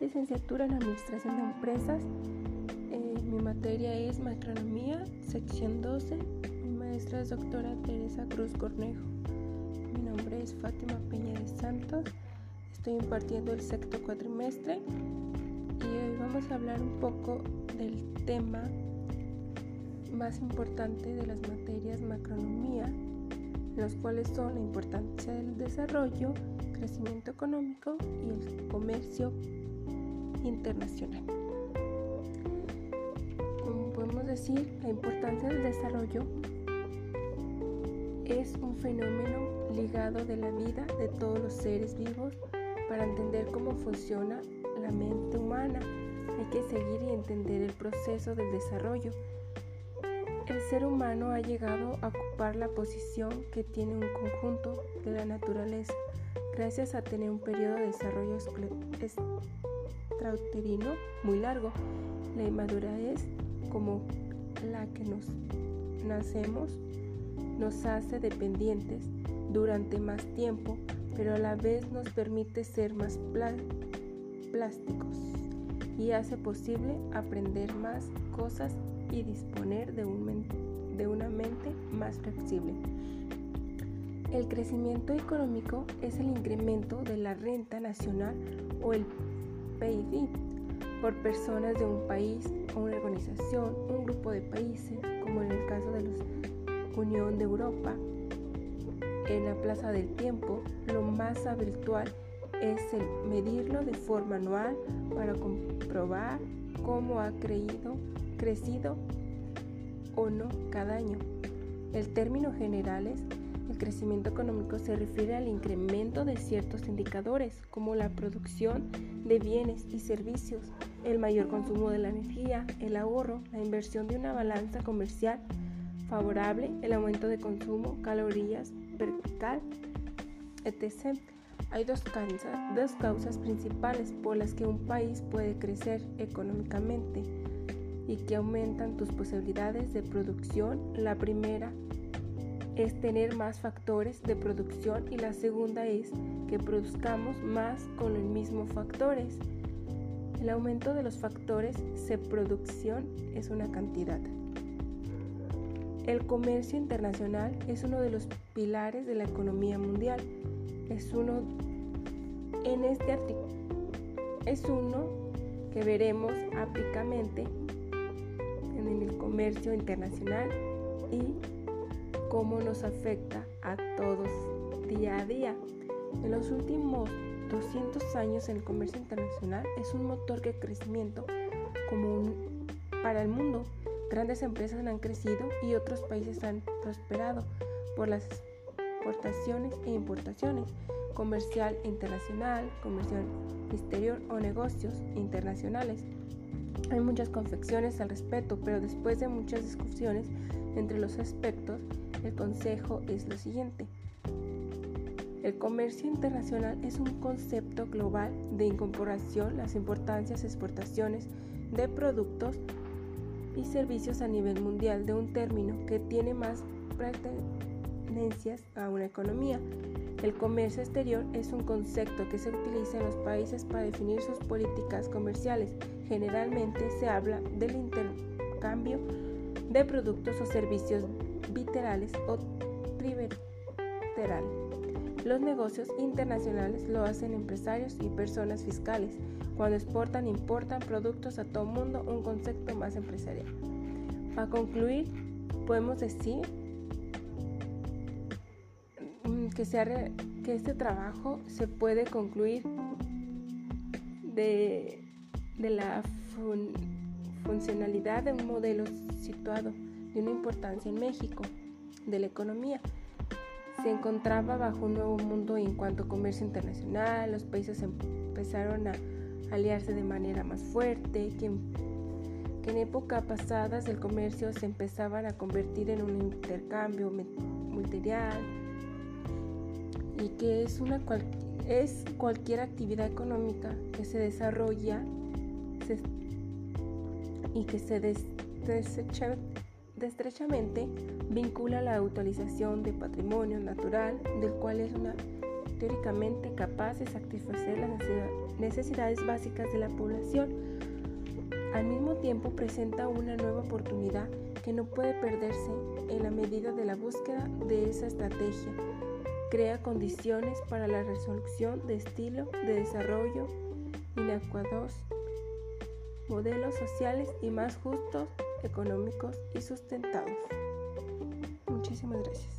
licenciatura en Administración de Empresas. Eh, mi materia es Macronomía, sección 12. Mi maestra es doctora Teresa Cruz Cornejo. Mi nombre es Fátima Peña de Santos. Estoy impartiendo el sexto cuatrimestre y hoy vamos a hablar un poco del tema más importante de las materias macronomía, los cuales son la importancia del desarrollo, crecimiento económico y el comercio internacional. Como podemos decir, la importancia del desarrollo es un fenómeno ligado de la vida de todos los seres vivos para entender cómo funciona la mente humana. Hay que seguir y entender el proceso del desarrollo. El ser humano ha llegado a ocupar la posición que tiene un conjunto de la naturaleza gracias a tener un periodo de desarrollo extrauterino muy largo. La inmadurez, como la que nos nacemos, nos hace dependientes durante más tiempo, pero a la vez nos permite ser más plásticos y hace posible aprender más cosas y disponer de, un, de una mente más flexible. El crecimiento económico es el incremento de la renta nacional o el PIB por personas de un país o una organización, un grupo de países, como en el caso de la Unión de Europa. En la Plaza del Tiempo, lo más habitual es el medirlo de forma anual para comprobar cómo ha creído, crecido o no cada año. El término general es el crecimiento económico se refiere al incremento de ciertos indicadores como la producción de bienes y servicios, el mayor consumo de la energía, el ahorro, la inversión de una balanza comercial favorable, el aumento de consumo, calorías vertical, etc. Hay dos dos causas principales por las que un país puede crecer económicamente y que aumentan tus posibilidades de producción. La primera es tener más factores de producción y la segunda es que produzcamos más con los mismos factores. El aumento de los factores de producción es una cantidad. El comercio internacional es uno de los pilares de la economía mundial. Es uno en este artículo es uno que veremos aplicamente en el comercio internacional y cómo nos afecta a todos día a día. En los últimos 200 años el comercio internacional es un motor de crecimiento como para el mundo. Grandes empresas han crecido y otros países han prosperado por las exportaciones e importaciones, comercial internacional, comercial exterior o negocios internacionales. Hay muchas confecciones al respecto, pero después de muchas discusiones entre los aspectos, el consejo es lo siguiente. El comercio internacional es un concepto global de incorporación las importancias exportaciones de productos y servicios a nivel mundial de un término que tiene más a una economía. El comercio exterior es un concepto que se utiliza en los países para definir sus políticas comerciales. Generalmente se habla del intercambio de productos o servicios bilaterales o trilaterales. Los negocios internacionales lo hacen empresarios y personas fiscales. Cuando exportan e importan productos a todo el mundo, un concepto más empresarial. Para concluir, podemos decir que, que este trabajo se puede concluir de, la funcionalidad de un modelo situado de una importancia en México de la economía. Se encontraba bajo un nuevo mundo en cuanto a comercio internacional, los países empezaron a aliarse de manera más fuerte, que, en época pasadas el comercio se empezaban a convertir en un intercambio multilateral y que es, una es cualquier actividad económica que se desarrolla y que se desecha de estrechamente vincula la utilización de patrimonio natural, del cual es teóricamente capaz de satisfacer las necesidades básicas de la población. Al mismo tiempo presenta una nueva oportunidad que no puede perderse en la medida de la búsqueda de esa estrategia. Crea condiciones para la resolución de estilo de desarrollo inadecuados, modelos sociales y más justos, económicos y sustentados. Muchísimas gracias.